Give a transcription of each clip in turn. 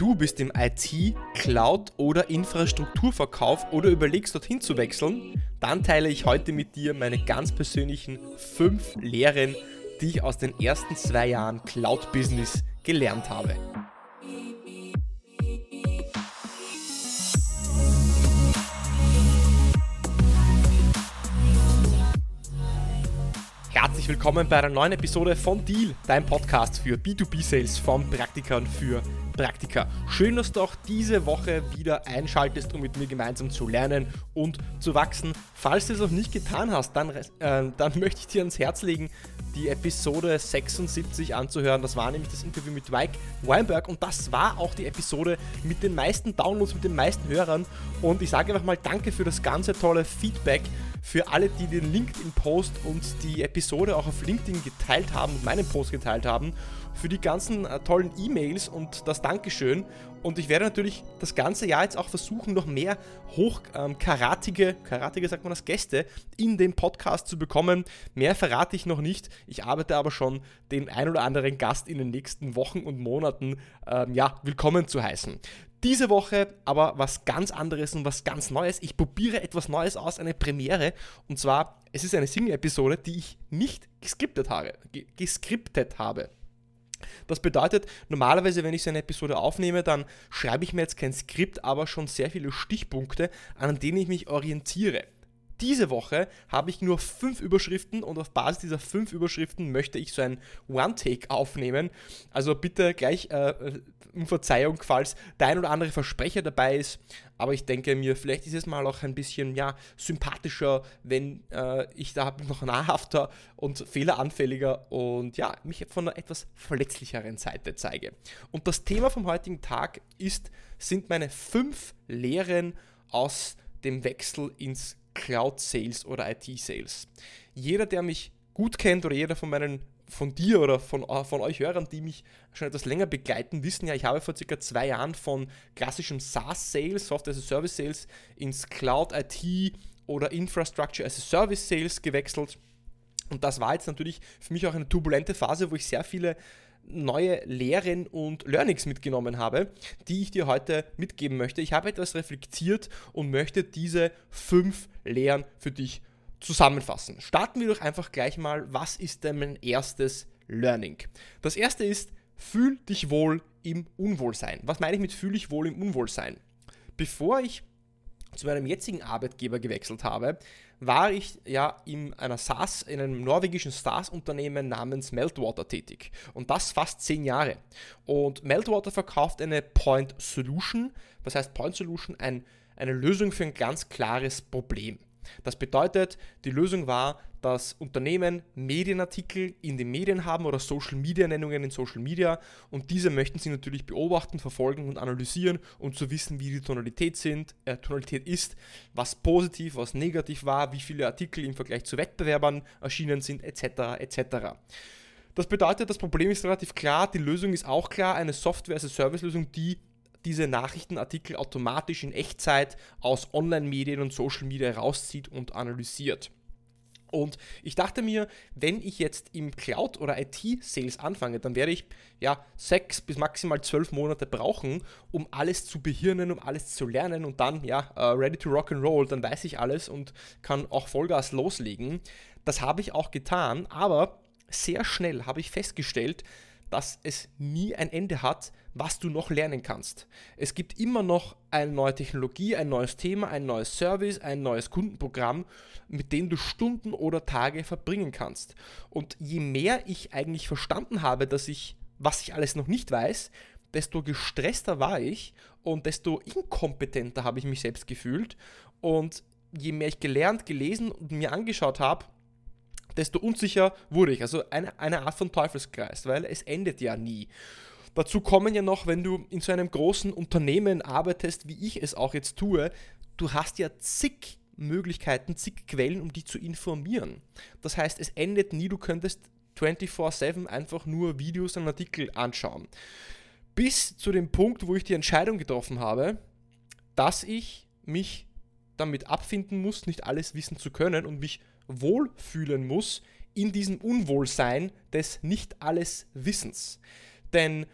Du bist im IT, Cloud oder Infrastrukturverkauf oder überlegst dorthin zu wechseln, dann teile ich heute mit dir meine ganz persönlichen fünf Lehren, die ich aus den ersten zwei Jahren Cloud Business gelernt habe. Herzlich willkommen bei einer neuen Episode von Deal, dein Podcast für B2B-Sales von Praktikern für Praktika. Schön, dass du auch diese Woche wieder einschaltest, um mit mir gemeinsam zu lernen und zu wachsen. Falls du es noch nicht getan hast, dann, äh, dann möchte ich dir ans Herz legen, die Episode 76 anzuhören. Das war nämlich das Interview mit Mike Weinberg und das war auch die Episode mit den meisten Downloads, mit den meisten Hörern. Und ich sage einfach mal Danke für das ganze tolle Feedback für alle, die den LinkedIn-Post und die Episode auch auf LinkedIn geteilt haben und meinen Post geteilt haben für die ganzen äh, tollen E-Mails und das Dankeschön. Und ich werde natürlich das ganze Jahr jetzt auch versuchen, noch mehr hochkaratige, ähm, karatige sagt man das, Gäste in den Podcast zu bekommen. Mehr verrate ich noch nicht. Ich arbeite aber schon den ein oder anderen Gast in den nächsten Wochen und Monaten ähm, ja, willkommen zu heißen. Diese Woche aber was ganz anderes und was ganz Neues. Ich probiere etwas Neues aus, eine Premiere. Und zwar, es ist eine Single-Episode, die ich nicht geskriptet habe. Geskriptet habe. Das bedeutet, normalerweise, wenn ich so eine Episode aufnehme, dann schreibe ich mir jetzt kein Skript, aber schon sehr viele Stichpunkte, an denen ich mich orientiere. Diese Woche habe ich nur fünf Überschriften und auf Basis dieser fünf Überschriften möchte ich so ein One-Take aufnehmen. Also bitte gleich äh, um Verzeihung, falls der ein oder andere Versprecher dabei ist. Aber ich denke mir, vielleicht ist es mal auch ein bisschen ja, sympathischer, wenn äh, ich da noch nahrhafter und fehleranfälliger und ja, mich von einer etwas verletzlicheren Seite zeige. Und das Thema vom heutigen Tag ist, sind meine fünf Lehren aus dem Wechsel ins Cloud Sales oder IT Sales. Jeder, der mich gut kennt oder jeder von meinen von dir oder von, äh, von euch Hörern, die mich schon etwas länger begleiten, wissen ja, ich habe vor circa zwei Jahren von klassischem SaaS-Sales, Software as a Service Sales, ins Cloud IT oder Infrastructure as a Service Sales gewechselt. Und das war jetzt natürlich für mich auch eine turbulente Phase, wo ich sehr viele neue Lehren und Learnings mitgenommen habe, die ich dir heute mitgeben möchte. Ich habe etwas reflektiert und möchte diese fünf Lehren für dich zusammenfassen. Starten wir doch einfach gleich mal, was ist denn mein erstes Learning? Das erste ist, fühl dich wohl im Unwohlsein. Was meine ich mit fühl dich wohl im Unwohlsein? Bevor ich zu meinem jetzigen Arbeitgeber gewechselt habe, war ich ja in einer SaaS, in einem norwegischen SaaS-Unternehmen namens Meltwater tätig. Und das fast zehn Jahre. Und Meltwater verkauft eine Point Solution. Was heißt Point Solution? Ein, eine Lösung für ein ganz klares Problem. Das bedeutet, die Lösung war, dass Unternehmen Medienartikel in den Medien haben oder Social Media Nennungen in Social Media und diese möchten sie natürlich beobachten, verfolgen und analysieren, um zu wissen, wie die Tonalität, sind, äh, Tonalität ist, was positiv, was negativ war, wie viele Artikel im Vergleich zu Wettbewerbern erschienen sind, etc. etc. Das bedeutet, das Problem ist relativ klar, die Lösung ist auch klar, eine Software-as-a-Service-Lösung, die diese Nachrichtenartikel automatisch in Echtzeit aus Online-Medien und Social Media rauszieht und analysiert. Und ich dachte mir, wenn ich jetzt im Cloud- oder IT-Sales anfange, dann werde ich ja sechs bis maximal zwölf Monate brauchen, um alles zu behirnen, um alles zu lernen und dann ja uh, ready to rock and roll, dann weiß ich alles und kann auch Vollgas loslegen. Das habe ich auch getan, aber sehr schnell habe ich festgestellt, dass es nie ein Ende hat, was du noch lernen kannst. Es gibt immer noch eine neue Technologie, ein neues Thema, ein neues Service, ein neues Kundenprogramm, mit dem du Stunden oder Tage verbringen kannst. Und je mehr ich eigentlich verstanden habe, dass ich, was ich alles noch nicht weiß, desto gestresster war ich und desto inkompetenter habe ich mich selbst gefühlt. Und je mehr ich gelernt, gelesen und mir angeschaut habe, desto unsicher wurde ich. Also eine, eine Art von Teufelskreis, weil es endet ja nie. Dazu kommen ja noch, wenn du in so einem großen Unternehmen arbeitest, wie ich es auch jetzt tue, du hast ja zig Möglichkeiten, zig Quellen, um dich zu informieren. Das heißt, es endet nie, du könntest 24/7 einfach nur Videos und Artikel anschauen. Bis zu dem Punkt, wo ich die Entscheidung getroffen habe, dass ich mich damit abfinden muss, nicht alles wissen zu können und mich wohlfühlen muss in diesem Unwohlsein des nicht alles Wissens. Denn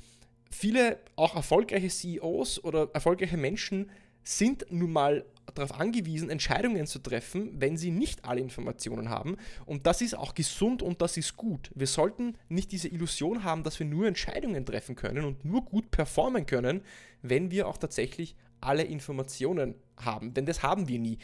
viele auch erfolgreiche CEOs oder erfolgreiche Menschen sind nun mal darauf angewiesen, Entscheidungen zu treffen, wenn sie nicht alle Informationen haben. Und das ist auch gesund und das ist gut. Wir sollten nicht diese Illusion haben, dass wir nur Entscheidungen treffen können und nur gut performen können, wenn wir auch tatsächlich alle Informationen haben. Denn das haben wir nie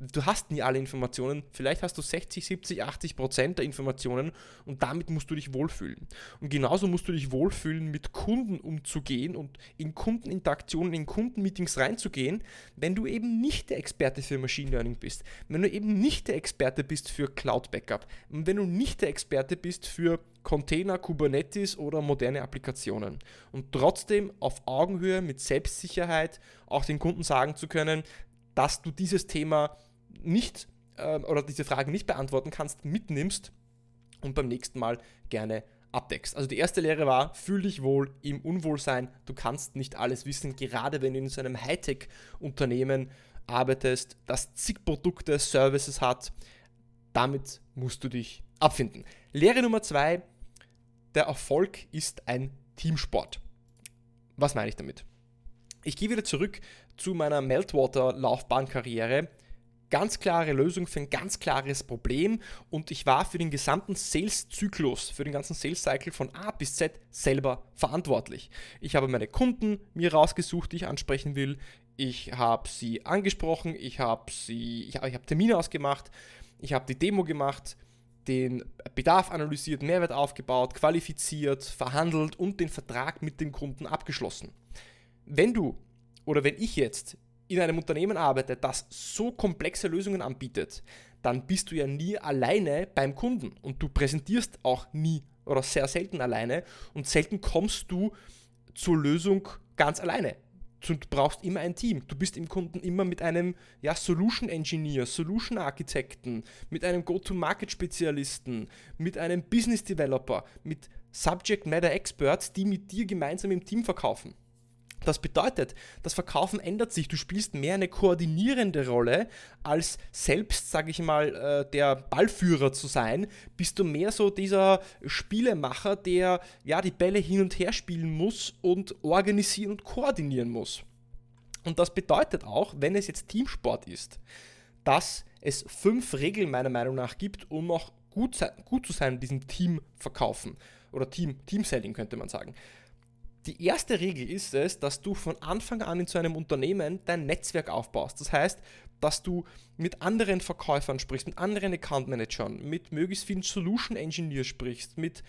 du hast nie alle Informationen, vielleicht hast du 60, 70, 80 Prozent der Informationen und damit musst du dich wohlfühlen. Und genauso musst du dich wohlfühlen, mit Kunden umzugehen und in Kundeninteraktionen, in Kundenmeetings reinzugehen, wenn du eben nicht der Experte für Machine Learning bist, wenn du eben nicht der Experte bist für Cloud Backup, und wenn du nicht der Experte bist für Container, Kubernetes oder moderne Applikationen. Und trotzdem auf Augenhöhe mit Selbstsicherheit auch den Kunden sagen zu können, dass du dieses Thema nicht äh, oder diese Fragen nicht beantworten kannst, mitnimmst und beim nächsten Mal gerne abdeckst. Also die erste Lehre war, fühl dich wohl im Unwohlsein. Du kannst nicht alles wissen, gerade wenn du in so einem Hightech-Unternehmen arbeitest, das zig Produkte, Services hat. Damit musst du dich abfinden. Lehre Nummer zwei, der Erfolg ist ein Teamsport. Was meine ich damit? Ich gehe wieder zurück zu meiner Meltwater-Laufbahnkarriere ganz klare Lösung für ein ganz klares Problem und ich war für den gesamten Sales-Zyklus, für den ganzen Sales-Cycle von A bis Z selber verantwortlich. Ich habe meine Kunden mir rausgesucht, die ich ansprechen will. Ich habe sie angesprochen, ich habe sie, ich habe hab Termine ausgemacht, ich habe die Demo gemacht, den Bedarf analysiert, Mehrwert aufgebaut, qualifiziert, verhandelt und den Vertrag mit dem Kunden abgeschlossen. Wenn du oder wenn ich jetzt in einem Unternehmen arbeitet, das so komplexe Lösungen anbietet, dann bist du ja nie alleine beim Kunden und du präsentierst auch nie oder sehr selten alleine und selten kommst du zur Lösung ganz alleine. Du brauchst immer ein Team. Du bist im Kunden immer mit einem ja, Solution Engineer, Solution Architekten, mit einem Go-to-Market-Spezialisten, mit einem Business Developer, mit Subject Matter Experts, die mit dir gemeinsam im Team verkaufen. Das bedeutet, das Verkaufen ändert sich. Du spielst mehr eine koordinierende Rolle, als selbst, sage ich mal, äh, der Ballführer zu sein. Bist du mehr so dieser Spielemacher, der ja die Bälle hin und her spielen muss und organisieren und koordinieren muss. Und das bedeutet auch, wenn es jetzt Teamsport ist, dass es fünf Regeln meiner Meinung nach gibt, um auch gut, gut zu sein in diesem Teamverkaufen oder Team, Teamselling könnte man sagen. Die erste Regel ist es, dass du von Anfang an in so einem Unternehmen dein Netzwerk aufbaust. Das heißt, dass du mit anderen Verkäufern sprichst, mit anderen Account Managern, mit möglichst vielen Solution Engineers sprichst, mit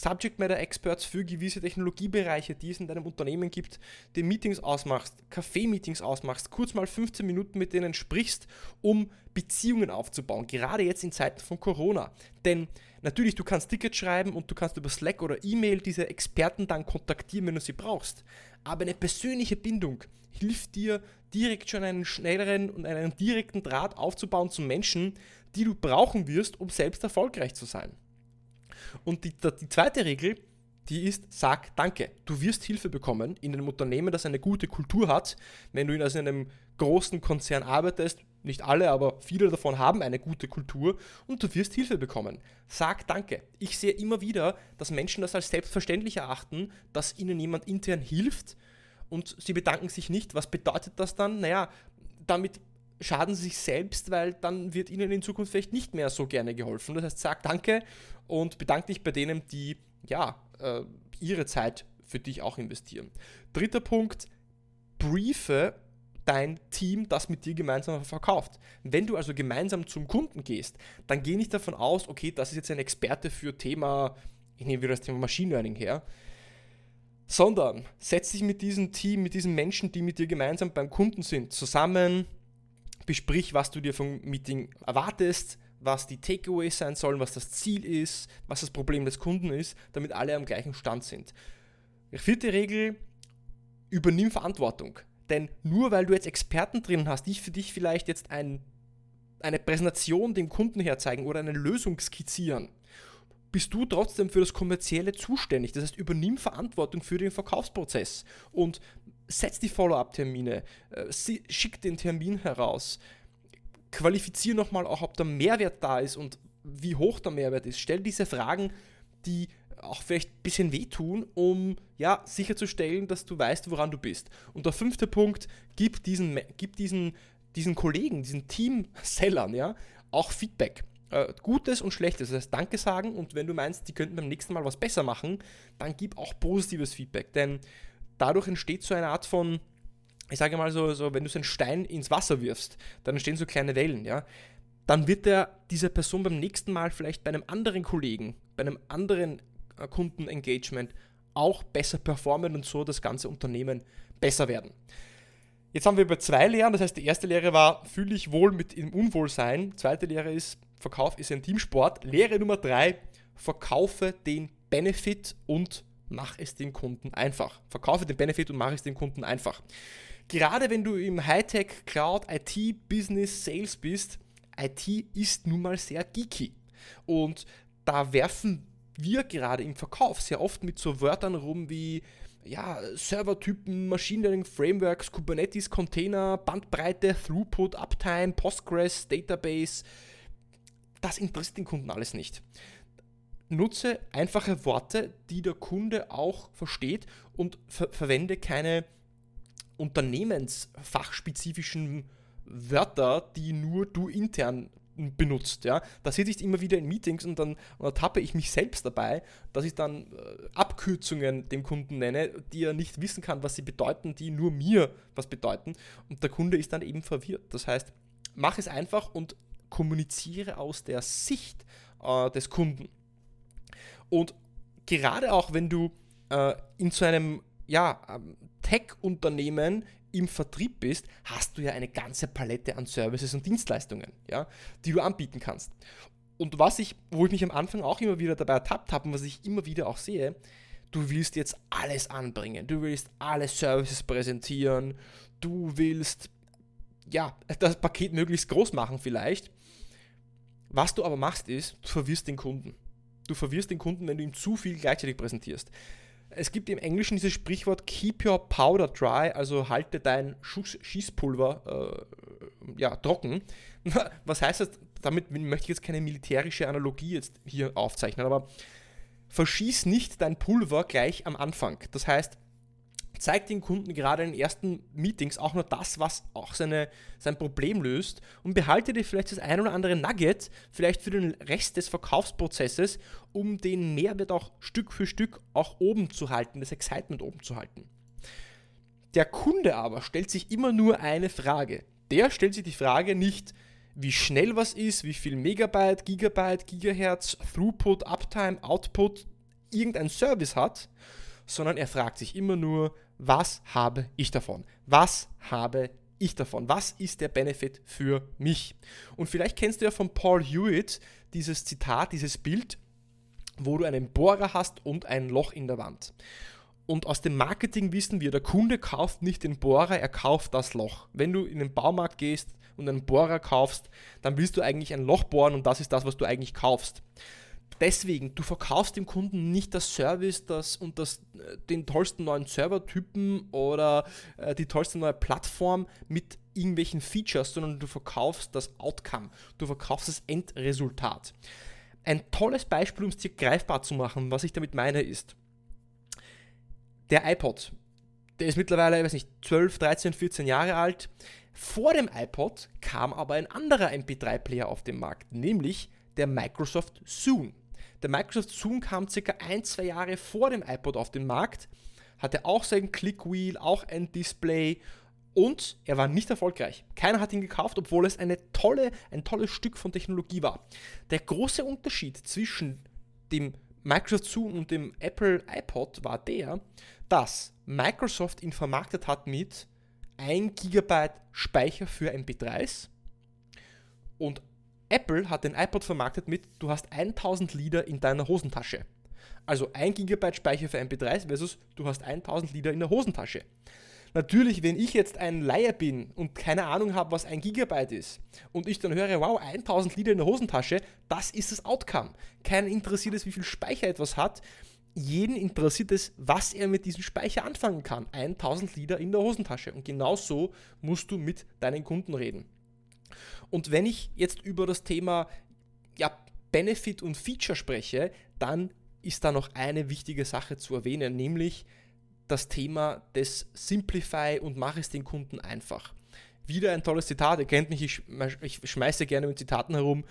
Subject Matter Experts für gewisse Technologiebereiche, die es in deinem Unternehmen gibt, die Meetings ausmachst, Kaffee-Meetings ausmachst, kurz mal 15 Minuten mit denen sprichst, um Beziehungen aufzubauen, gerade jetzt in Zeiten von Corona. Denn natürlich, du kannst Tickets schreiben und du kannst über Slack oder E-Mail diese Experten dann kontaktieren, wenn du sie brauchst. Aber eine persönliche Bindung hilft dir, direkt schon einen schnelleren und einen direkten Draht aufzubauen zu Menschen, die du brauchen wirst, um selbst erfolgreich zu sein. Und die, die zweite Regel, die ist, sag Danke. Du wirst Hilfe bekommen in einem Unternehmen, das eine gute Kultur hat. Wenn du in also einem großen Konzern arbeitest, nicht alle, aber viele davon haben eine gute Kultur und du wirst Hilfe bekommen. Sag Danke. Ich sehe immer wieder, dass Menschen das als selbstverständlich erachten, dass ihnen jemand intern hilft und sie bedanken sich nicht. Was bedeutet das dann? Naja, damit schaden sie sich selbst, weil dann wird ihnen in Zukunft vielleicht nicht mehr so gerne geholfen. Das heißt, sag Danke und bedanke dich bei denen, die ja äh, ihre Zeit für dich auch investieren. Dritter Punkt, briefe dein Team, das mit dir gemeinsam verkauft. Wenn du also gemeinsam zum Kunden gehst, dann geh nicht davon aus, okay, das ist jetzt ein Experte für Thema, ich nehme wieder das Thema Machine Learning her, sondern setz dich mit diesem Team, mit diesen Menschen, die mit dir gemeinsam beim Kunden sind, zusammen, besprich, was du dir vom Meeting erwartest, was die Takeaways sein sollen, was das Ziel ist, was das Problem des Kunden ist, damit alle am gleichen Stand sind. Vierte Regel, übernimm Verantwortung. Denn nur weil du jetzt Experten drin hast, die für dich vielleicht jetzt ein, eine Präsentation dem Kunden herzeigen oder eine Lösung skizzieren, bist du trotzdem für das Kommerzielle zuständig. Das heißt, übernimm Verantwortung für den Verkaufsprozess und setz die Follow-up-Termine, äh, schick den Termin heraus, qualifiziere nochmal auch, ob der Mehrwert da ist und wie hoch der Mehrwert ist. Stell diese Fragen, die auch vielleicht ein bisschen wehtun, um ja, sicherzustellen, dass du weißt, woran du bist. Und der fünfte Punkt, gib diesen, gib diesen, diesen Kollegen, diesen Team-Sellern ja, auch Feedback. Äh, Gutes und Schlechtes. Das heißt, Danke sagen und wenn du meinst, die könnten beim nächsten Mal was besser machen, dann gib auch positives Feedback. Denn dadurch entsteht so eine Art von, ich sage mal so, so wenn du so einen Stein ins Wasser wirfst, dann entstehen so kleine Wellen, ja. Dann wird der, diese Person beim nächsten Mal vielleicht bei einem anderen Kollegen, bei einem anderen äh, Kundenengagement auch besser performen und so das ganze Unternehmen besser werden. Jetzt haben wir über zwei Lehren, das heißt, die erste Lehre war, fühle ich wohl mit dem Unwohlsein. Zweite Lehre ist, Verkauf ist ein Teamsport. Lehre Nummer drei, verkaufe den Benefit und mach es den Kunden einfach. Verkaufe den Benefit und mach es den Kunden einfach. Gerade wenn du im Hightech, Cloud, IT, Business, Sales bist, IT ist nun mal sehr geeky. Und da werfen wir gerade im Verkauf sehr oft mit so Wörtern rum wie ja, Servertypen, Machine Learning Frameworks, Kubernetes, Container, Bandbreite, Throughput, Uptime, Postgres, Database. Das interessiert den Kunden alles nicht. Nutze einfache Worte, die der Kunde auch versteht und ver verwende keine unternehmensfachspezifischen Wörter, die nur du intern benutzt. Ja? Da sitze ich immer wieder in Meetings und dann und ertappe ich mich selbst dabei, dass ich dann äh, Abkürzungen dem Kunden nenne, die er nicht wissen kann, was sie bedeuten, die nur mir was bedeuten. Und der Kunde ist dann eben verwirrt. Das heißt, mach es einfach und kommuniziere aus der Sicht äh, des Kunden. Und gerade auch wenn du äh, in so einem ja, ähm, Tech-Unternehmen im Vertrieb bist, hast du ja eine ganze Palette an Services und Dienstleistungen, ja, die du anbieten kannst. Und was ich, wo ich mich am Anfang auch immer wieder dabei ertappt habe und was ich immer wieder auch sehe, du willst jetzt alles anbringen, du willst alle Services präsentieren, du willst ja, das Paket möglichst groß machen vielleicht. Was du aber machst ist, du verwirrst den Kunden. Du verwirrst den Kunden, wenn du ihm zu viel gleichzeitig präsentierst. Es gibt im Englischen dieses Sprichwort Keep your powder dry, also halte dein Schuss Schießpulver äh, ja, trocken. Was heißt das? Damit möchte ich jetzt keine militärische Analogie jetzt hier aufzeichnen, aber verschieß nicht dein Pulver gleich am Anfang. Das heißt, zeig den Kunden gerade in den ersten Meetings auch nur das, was auch seine, sein Problem löst und behalte dir vielleicht das ein oder andere Nugget, vielleicht für den Rest des Verkaufsprozesses, um den Mehrwert auch Stück für Stück auch oben zu halten, das Excitement oben zu halten. Der Kunde aber stellt sich immer nur eine Frage. Der stellt sich die Frage nicht, wie schnell was ist, wie viel Megabyte, Gigabyte, Gigahertz, Throughput, Uptime, Output irgendein Service hat, sondern er fragt sich immer nur, was habe ich davon? Was habe ich davon? Was ist der Benefit für mich? Und vielleicht kennst du ja von Paul Hewitt dieses Zitat, dieses Bild, wo du einen Bohrer hast und ein Loch in der Wand. Und aus dem Marketing wissen wir, der Kunde kauft nicht den Bohrer, er kauft das Loch. Wenn du in den Baumarkt gehst und einen Bohrer kaufst, dann willst du eigentlich ein Loch bohren und das ist das, was du eigentlich kaufst. Deswegen, du verkaufst dem Kunden nicht das Service das und das, äh, den tollsten neuen Servertypen oder äh, die tollste neue Plattform mit irgendwelchen Features, sondern du verkaufst das Outcome, du verkaufst das Endresultat. Ein tolles Beispiel, um es dir greifbar zu machen, was ich damit meine, ist der iPod. Der ist mittlerweile, ich weiß nicht, 12, 13, 14 Jahre alt. Vor dem iPod kam aber ein anderer MP3-Player auf den Markt, nämlich der Microsoft Zoom. Der Microsoft Zoom kam circa ein, zwei Jahre vor dem iPod auf den Markt, hatte auch sein Clickwheel, auch ein Display und er war nicht erfolgreich. Keiner hat ihn gekauft, obwohl es eine tolle, ein tolles Stück von Technologie war. Der große Unterschied zwischen dem Microsoft Zoom und dem Apple iPod war der, dass Microsoft ihn vermarktet hat mit 1 GB Speicher für MP3s und Apple hat den iPod vermarktet mit, du hast 1000 Lieder in deiner Hosentasche. Also 1 GB Speicher für MP3s versus du hast 1000 Lieder in der Hosentasche. Natürlich, wenn ich jetzt ein Laie bin und keine Ahnung habe, was 1 GB ist und ich dann höre, wow, 1000 Lieder in der Hosentasche, das ist das Outcome. Keinen interessiert es, wie viel Speicher etwas hat. Jeden interessiert es, was er mit diesem Speicher anfangen kann. 1000 Lieder in der Hosentasche. Und genau so musst du mit deinen Kunden reden. Und wenn ich jetzt über das Thema ja, Benefit und Feature spreche, dann ist da noch eine wichtige Sache zu erwähnen, nämlich das Thema des Simplify und mach es den Kunden einfach. Wieder ein tolles Zitat, ihr kennt mich, ich, schmeiße gerne mit Zitaten herum.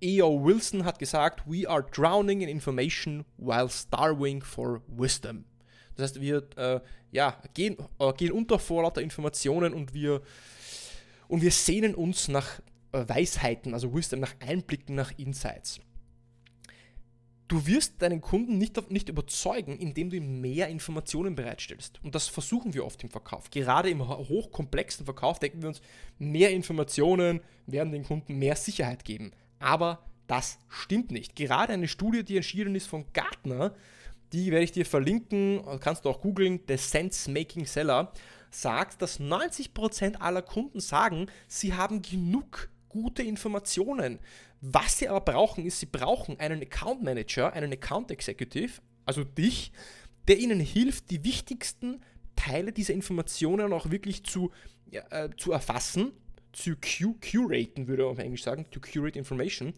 E.O. Wilson hat gesagt, We are drowning in information while starving for wisdom. Das heißt, wir äh, ja, gehen, äh, gehen unter vor lauter Informationen und wir, und wir sehnen uns nach äh, Weisheiten, also Wisdom, nach Einblicken, nach Insights. Du wirst deinen Kunden nicht, nicht überzeugen, indem du ihm mehr Informationen bereitstellst. Und das versuchen wir oft im Verkauf. Gerade im hochkomplexen Verkauf denken wir uns, mehr Informationen werden den Kunden mehr Sicherheit geben. Aber das stimmt nicht. Gerade eine Studie, die entschieden ist von Gartner, die werde ich dir verlinken, kannst du auch googeln, The Sense Making Seller, sagt, dass 90% aller Kunden sagen, sie haben genug gute Informationen. Was sie aber brauchen, ist, sie brauchen einen Account Manager, einen Account Executive, also dich, der ihnen hilft, die wichtigsten Teile dieser Informationen auch wirklich zu, äh, zu erfassen, zu curaten, würde man auf Englisch sagen, to curate information,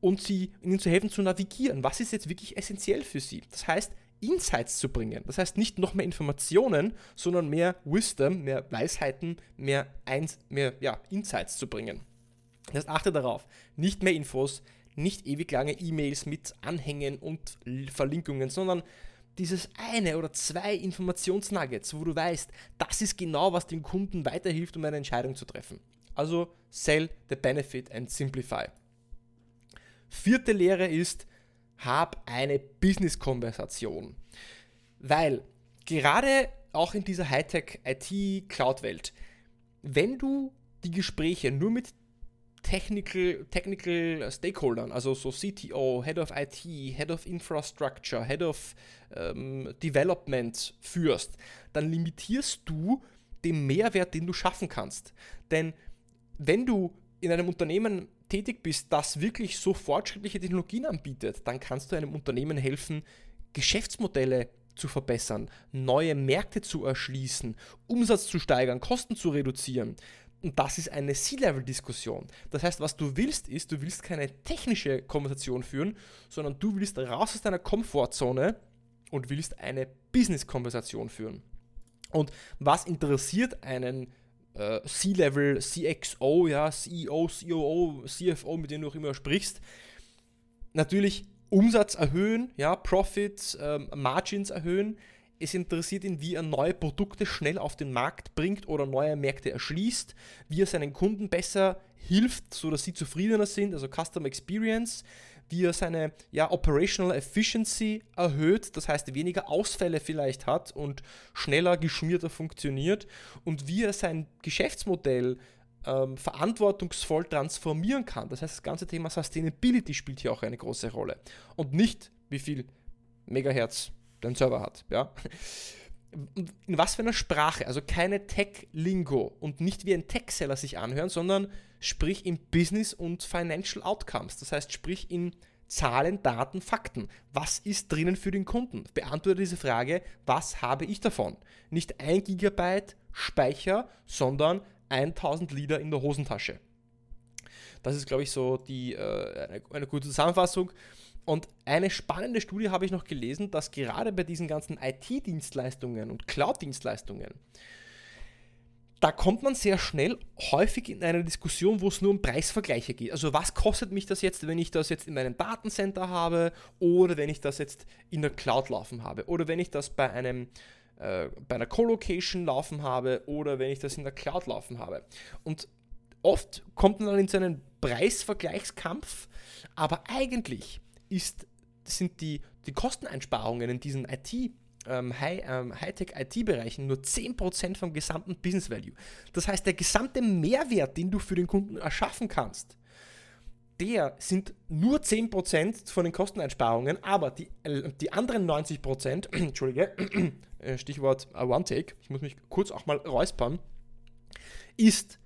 und sie, ihnen zu helfen zu navigieren. Was ist jetzt wirklich essentiell für sie? Das heißt, Insights zu bringen. Das heißt nicht noch mehr Informationen, sondern mehr Wisdom, mehr Weisheiten, mehr, Eins, mehr ja, Insights zu bringen. Das heißt, achte darauf, nicht mehr Infos, nicht ewig lange E-Mails mit Anhängen und Verlinkungen, sondern dieses eine oder zwei Informationsnuggets, wo du weißt, das ist genau, was dem Kunden weiterhilft, um eine Entscheidung zu treffen. Also sell the benefit and simplify. Vierte Lehre ist, hab eine Business-Konversation. Weil gerade auch in dieser Hightech-IT-Cloud-Welt, wenn du die Gespräche nur mit Technical, Technical Stakeholdern, also so CTO, Head of IT, Head of Infrastructure, Head of ähm, Development führst, dann limitierst du den Mehrwert, den du schaffen kannst. Denn wenn du in einem Unternehmen tätig bist, das wirklich so fortschrittliche Technologien anbietet, dann kannst du einem Unternehmen helfen, Geschäftsmodelle zu verbessern, neue Märkte zu erschließen, Umsatz zu steigern, Kosten zu reduzieren. Und das ist eine C-Level-Diskussion. Das heißt, was du willst, ist, du willst keine technische Konversation führen, sondern du willst raus aus deiner Komfortzone und willst eine Business-Konversation führen. Und was interessiert einen äh, C-Level, CXO, ja, CEO, COO, CFO, mit denen du auch immer sprichst, natürlich Umsatz erhöhen, ja, Profits, ähm, Margins erhöhen. Es interessiert ihn, wie er neue Produkte schnell auf den Markt bringt oder neue Märkte erschließt, wie er seinen Kunden besser hilft, sodass sie zufriedener sind, also Customer Experience, wie er seine ja, Operational Efficiency erhöht, das heißt weniger Ausfälle vielleicht hat und schneller, geschmierter funktioniert und wie er sein Geschäftsmodell ähm, verantwortungsvoll transformieren kann. Das heißt, das ganze Thema Sustainability spielt hier auch eine große Rolle und nicht, wie viel Megahertz dein Server hat. Ja? in was für einer Sprache, also keine Tech-Lingo und nicht wie ein Tech-Seller sich anhören, sondern sprich in Business und Financial Outcomes. Das heißt, sprich in Zahlen, Daten, Fakten. Was ist drinnen für den Kunden? Beantworte diese Frage, was habe ich davon? Nicht ein Gigabyte Speicher, sondern 1000 Liter in der Hosentasche. Das ist, glaube ich, so die, äh, eine, eine gute Zusammenfassung. Und eine spannende Studie habe ich noch gelesen, dass gerade bei diesen ganzen IT-Dienstleistungen und Cloud-Dienstleistungen, da kommt man sehr schnell häufig in eine Diskussion, wo es nur um Preisvergleiche geht. Also was kostet mich das jetzt, wenn ich das jetzt in meinem Datencenter habe oder wenn ich das jetzt in der Cloud laufen habe oder wenn ich das bei einem äh, bei einer Colocation laufen habe oder wenn ich das in der Cloud laufen habe. Und oft kommt man dann in so einen Preisvergleichskampf, aber eigentlich ist, sind die, die Kosteneinsparungen in diesen IT- ähm, High, ähm, Hightech-IT-Bereichen nur 10% vom gesamten Business Value. Das heißt, der gesamte Mehrwert, den du für den Kunden erschaffen kannst, der sind nur 10% von den Kosteneinsparungen, aber die, äh, die anderen 90%, Entschuldige, äh, Stichwort uh, One Take, ich muss mich kurz auch mal räuspern, ist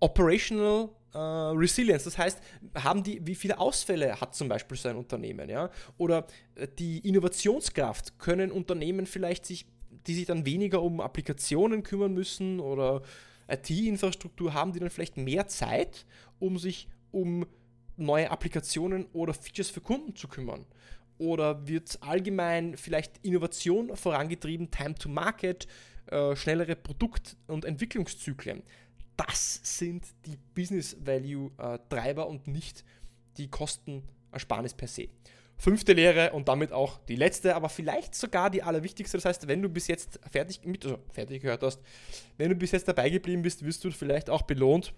Operational äh, Resilience. Das heißt, haben die, wie viele Ausfälle hat zum Beispiel so ein Unternehmen, ja? Oder äh, die Innovationskraft können Unternehmen vielleicht sich, die sich dann weniger um Applikationen kümmern müssen oder IT-Infrastruktur haben, die dann vielleicht mehr Zeit, um sich um neue Applikationen oder Features für Kunden zu kümmern. oder wird allgemein vielleicht Innovation vorangetrieben, Time to Market, äh, schnellere Produkt- und Entwicklungszyklen? Das sind die Business Value äh, Treiber und nicht die Kostenersparnis per se. Fünfte Lehre und damit auch die letzte, aber vielleicht sogar die allerwichtigste. Das heißt, wenn du bis jetzt fertig mit, also fertig gehört hast, wenn du bis jetzt dabei geblieben bist, wirst du vielleicht auch belohnt.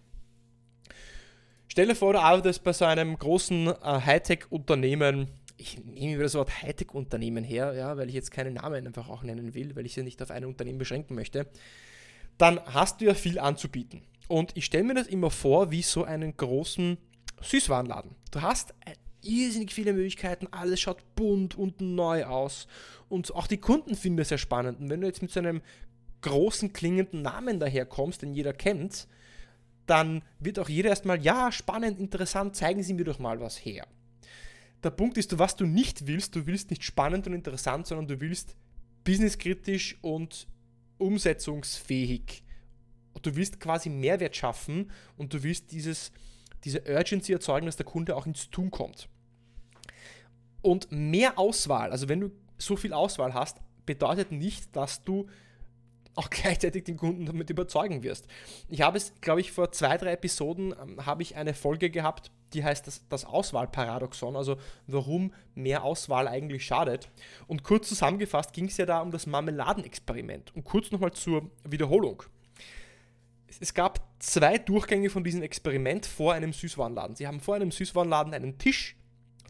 Stelle vor, du arbeitest bei so einem großen äh, Hightech-Unternehmen. Ich nehme das Wort Hightech-Unternehmen her, ja, weil ich jetzt keine Namen einfach auch nennen will, weil ich sie nicht auf ein Unternehmen beschränken möchte. Dann hast du ja viel anzubieten. Und ich stelle mir das immer vor, wie so einen großen Süßwarenladen. Du hast irrsinnig viele Möglichkeiten, alles schaut bunt und neu aus. Und auch die Kunden finden das sehr spannend. Und wenn du jetzt mit so einem großen klingenden Namen daherkommst, den jeder kennt, dann wird auch jeder erstmal, ja, spannend, interessant, zeigen Sie mir doch mal was her. Der Punkt ist, was du nicht willst, du willst nicht spannend und interessant, sondern du willst businesskritisch und umsetzungsfähig. Du willst quasi Mehrwert schaffen und du willst dieses, diese Urgency erzeugen, dass der Kunde auch ins Tun kommt. Und mehr Auswahl, also wenn du so viel Auswahl hast, bedeutet nicht, dass du auch gleichzeitig den Kunden damit überzeugen wirst. Ich habe es, glaube ich, vor zwei, drei Episoden ähm, habe ich eine Folge gehabt, die heißt das, das Auswahlparadoxon, also warum mehr Auswahl eigentlich schadet. Und kurz zusammengefasst ging es ja da um das Marmeladenexperiment. Und kurz nochmal zur Wiederholung. Es gab zwei Durchgänge von diesem Experiment vor einem Süßwarenladen. Sie haben vor einem Süßwarenladen einen Tisch,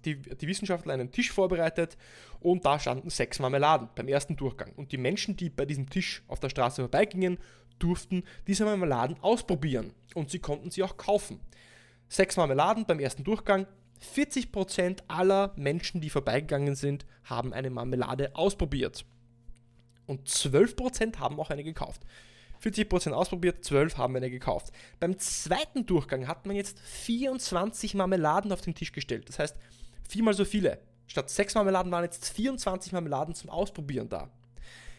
die, die Wissenschaftler einen Tisch vorbereitet und da standen sechs Marmeladen beim ersten Durchgang. Und die Menschen, die bei diesem Tisch auf der Straße vorbeigingen, durften diese Marmeladen ausprobieren und sie konnten sie auch kaufen. Sechs Marmeladen beim ersten Durchgang. 40% aller Menschen, die vorbeigegangen sind, haben eine Marmelade ausprobiert. Und 12% haben auch eine gekauft. 40% ausprobiert, 12 haben eine gekauft. Beim zweiten Durchgang hat man jetzt 24 Marmeladen auf den Tisch gestellt. Das heißt, viermal so viele. Statt 6 Marmeladen waren jetzt 24 Marmeladen zum Ausprobieren da.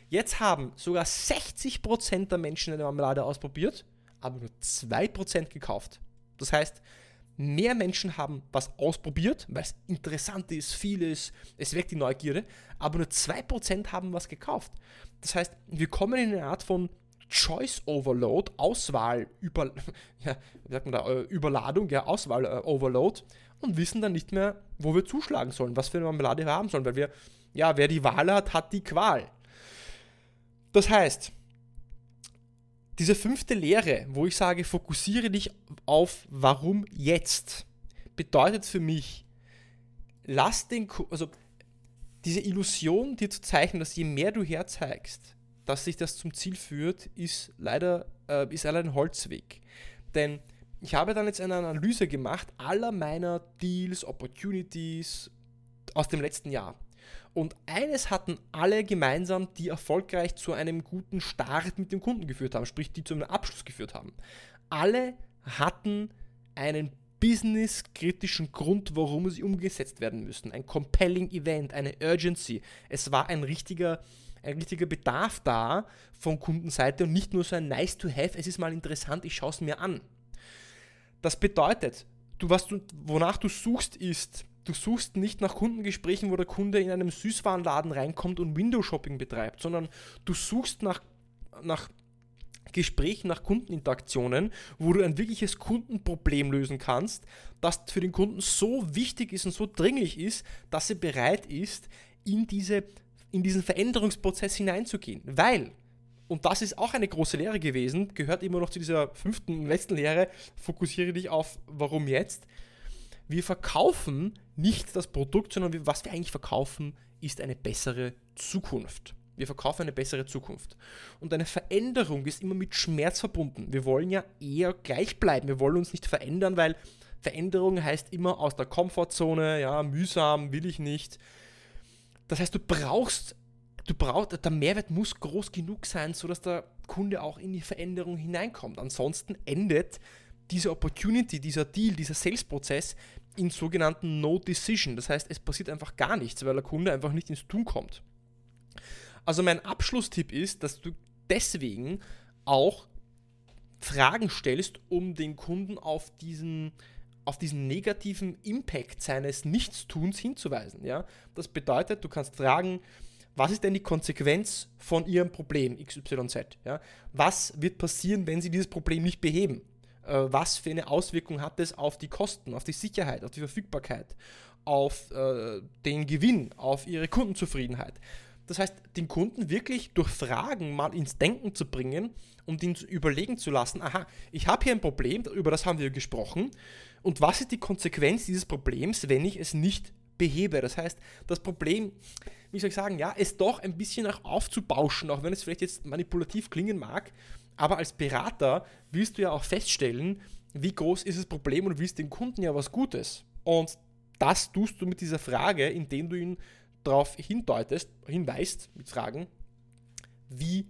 Jetzt haben sogar 60% der Menschen eine Marmelade ausprobiert, aber nur 2% gekauft. Das heißt, mehr Menschen haben was ausprobiert, weil es interessant ist, viel ist, es weckt die Neugierde, aber nur 2% haben was gekauft. Das heißt, wir kommen in eine Art von Choice Overload, Auswahl, über, ja, wie sagt man da, äh, Überladung, ja, Auswahl äh, Overload und wissen dann nicht mehr, wo wir zuschlagen sollen, was für eine Marmelade wir haben sollen, weil wir, ja, wer die Wahl hat, hat die Qual. Das heißt, diese fünfte Lehre, wo ich sage, fokussiere dich auf warum jetzt, bedeutet für mich, lass den, also diese Illusion dir zu zeichnen, dass je mehr du herzeigst, dass sich das zum Ziel führt, ist leider, äh, ist leider ein Holzweg. Denn ich habe dann jetzt eine Analyse gemacht aller meiner Deals, Opportunities aus dem letzten Jahr. Und eines hatten alle gemeinsam, die erfolgreich zu einem guten Start mit dem Kunden geführt haben, sprich die zu einem Abschluss geführt haben. Alle hatten einen businesskritischen Grund, warum sie umgesetzt werden müssen. Ein compelling Event, eine Urgency. Es war ein richtiger, ein richtiger Bedarf da von Kundenseite und nicht nur so ein nice to have, es ist mal interessant, ich schaue es mir an. Das bedeutet, du, was du, wonach du suchst, ist, du suchst nicht nach Kundengesprächen, wo der Kunde in einem Süßwarenladen reinkommt und Window-Shopping betreibt, sondern du suchst nach, nach Gesprächen, nach Kundeninteraktionen, wo du ein wirkliches Kundenproblem lösen kannst, das für den Kunden so wichtig ist und so dringlich ist, dass er bereit ist, in, diese, in diesen Veränderungsprozess hineinzugehen. Weil und das ist auch eine große Lehre gewesen, gehört immer noch zu dieser fünften und letzten Lehre, fokussiere dich auf warum jetzt. Wir verkaufen nicht das Produkt, sondern was wir eigentlich verkaufen, ist eine bessere Zukunft. Wir verkaufen eine bessere Zukunft. Und eine Veränderung ist immer mit Schmerz verbunden. Wir wollen ja eher gleich bleiben. Wir wollen uns nicht verändern, weil Veränderung heißt immer aus der Komfortzone, ja, mühsam, will ich nicht. Das heißt, du brauchst du brauchst, der Mehrwert muss groß genug sein, sodass der Kunde auch in die Veränderung hineinkommt. Ansonsten endet diese Opportunity, dieser Deal, dieser Sales-Prozess in sogenannten No Decision. Das heißt, es passiert einfach gar nichts, weil der Kunde einfach nicht ins Tun kommt. Also mein Abschlusstipp ist, dass du deswegen auch Fragen stellst, um den Kunden auf diesen auf diesen negativen Impact seines Nichtstuns hinzuweisen. Ja? Das bedeutet, du kannst fragen, was ist denn die Konsequenz von Ihrem Problem XYZ? Ja? Was wird passieren, wenn Sie dieses Problem nicht beheben? Äh, was für eine Auswirkung hat es auf die Kosten, auf die Sicherheit, auf die Verfügbarkeit, auf äh, den Gewinn, auf Ihre Kundenzufriedenheit? Das heißt, den Kunden wirklich durch Fragen mal ins Denken zu bringen und ihn überlegen zu lassen, aha, ich habe hier ein Problem, über das haben wir gesprochen, und was ist die Konsequenz dieses Problems, wenn ich es nicht behebe? Das heißt, das Problem, wie soll ich sagen, ja, es doch ein bisschen auch aufzubauschen, auch wenn es vielleicht jetzt manipulativ klingen mag, aber als Berater willst du ja auch feststellen, wie groß ist das Problem und willst den Kunden ja was Gutes. Und das tust du mit dieser Frage, indem du ihn darauf hindeutest, hinweist mit Fragen, wie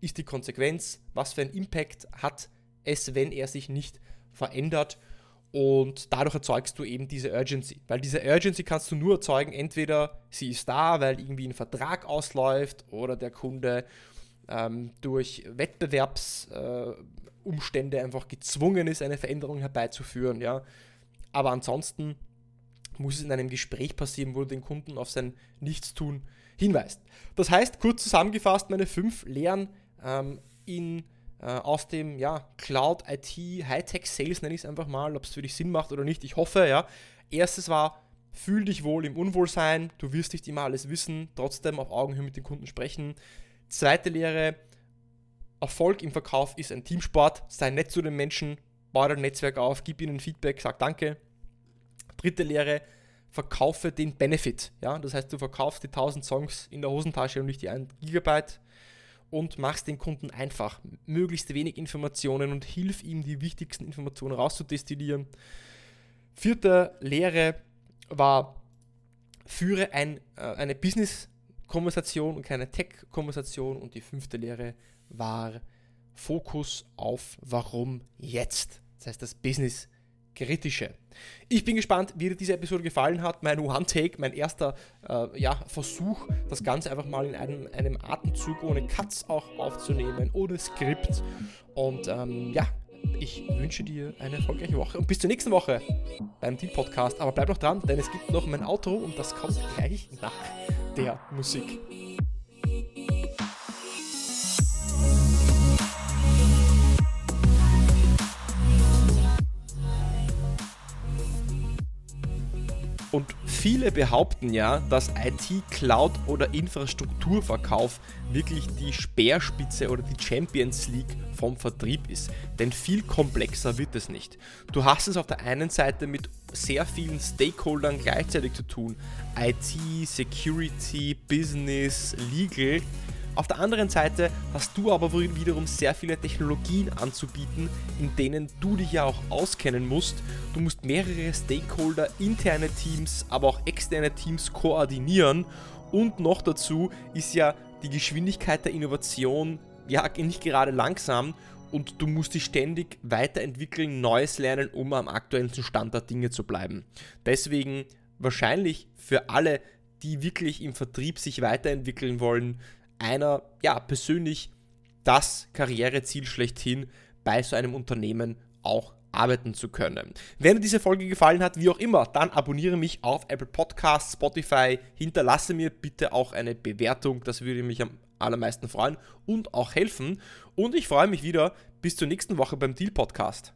ist die Konsequenz, was für einen Impact hat es, wenn er sich nicht verändert und dadurch erzeugst du eben diese Urgency. Weil diese Urgency kannst du nur erzeugen, entweder sie ist da, weil irgendwie ein Vertrag ausläuft oder der Kunde ähm, durch Wettbewerbsumstände äh, einfach gezwungen ist, eine Veränderung herbeizuführen. Ja. Aber ansonsten muss es in einem Gespräch passieren, wo du den Kunden auf sein Nichtstun hinweist. Das heißt, kurz zusammengefasst, meine fünf Lehren ähm, in, äh, aus dem ja, Cloud IT Hightech Sales, nenne ich es einfach mal, ob es für dich Sinn macht oder nicht. Ich hoffe, ja. Erstes war, fühl dich wohl im Unwohlsein, du wirst nicht immer alles wissen, trotzdem auf Augenhöhe mit den Kunden sprechen. Zweite Lehre, Erfolg im Verkauf ist ein Teamsport, sei nett zu den Menschen, baue dein Netzwerk auf, gib ihnen Feedback, sag Danke. Dritte Lehre, verkaufe den Benefit. Ja? Das heißt, du verkaufst die 1000 Songs in der Hosentasche und nicht die 1 Gigabyte und machst den Kunden einfach. Möglichst wenig Informationen und hilf ihm, die wichtigsten Informationen rauszudestillieren. Vierte Lehre war, führe ein, äh, eine Business-Konversation und keine Tech-Konversation. Und die fünfte Lehre war Fokus auf Warum jetzt. Das heißt, das Business kritische. Ich bin gespannt, wie dir diese Episode gefallen hat. Mein One-Take, mein erster äh, ja, Versuch, das Ganze einfach mal in einem, einem Atemzug ohne Cuts auch aufzunehmen, ohne Skript. Und ähm, ja, ich wünsche dir eine erfolgreiche Woche und bis zur nächsten Woche beim Team Podcast. Aber bleib noch dran, denn es gibt noch mein Outro und das kommt gleich nach der Musik. Viele behaupten ja, dass IT, Cloud oder Infrastrukturverkauf wirklich die Speerspitze oder die Champions League vom Vertrieb ist. Denn viel komplexer wird es nicht. Du hast es auf der einen Seite mit sehr vielen Stakeholdern gleichzeitig zu tun. IT, Security, Business, Legal auf der anderen Seite hast du aber wiederum sehr viele Technologien anzubieten, in denen du dich ja auch auskennen musst. Du musst mehrere Stakeholder, interne Teams, aber auch externe Teams koordinieren. Und noch dazu ist ja die Geschwindigkeit der Innovation ja nicht gerade langsam und du musst dich ständig weiterentwickeln, Neues lernen, um am aktuellen Stand der Dinge zu bleiben. Deswegen wahrscheinlich für alle, die wirklich im Vertrieb sich weiterentwickeln wollen, einer, ja, persönlich das Karriereziel schlechthin bei so einem Unternehmen auch arbeiten zu können. Wenn dir diese Folge gefallen hat, wie auch immer, dann abonniere mich auf Apple Podcasts, Spotify, hinterlasse mir bitte auch eine Bewertung, das würde mich am allermeisten freuen und auch helfen. Und ich freue mich wieder bis zur nächsten Woche beim Deal Podcast.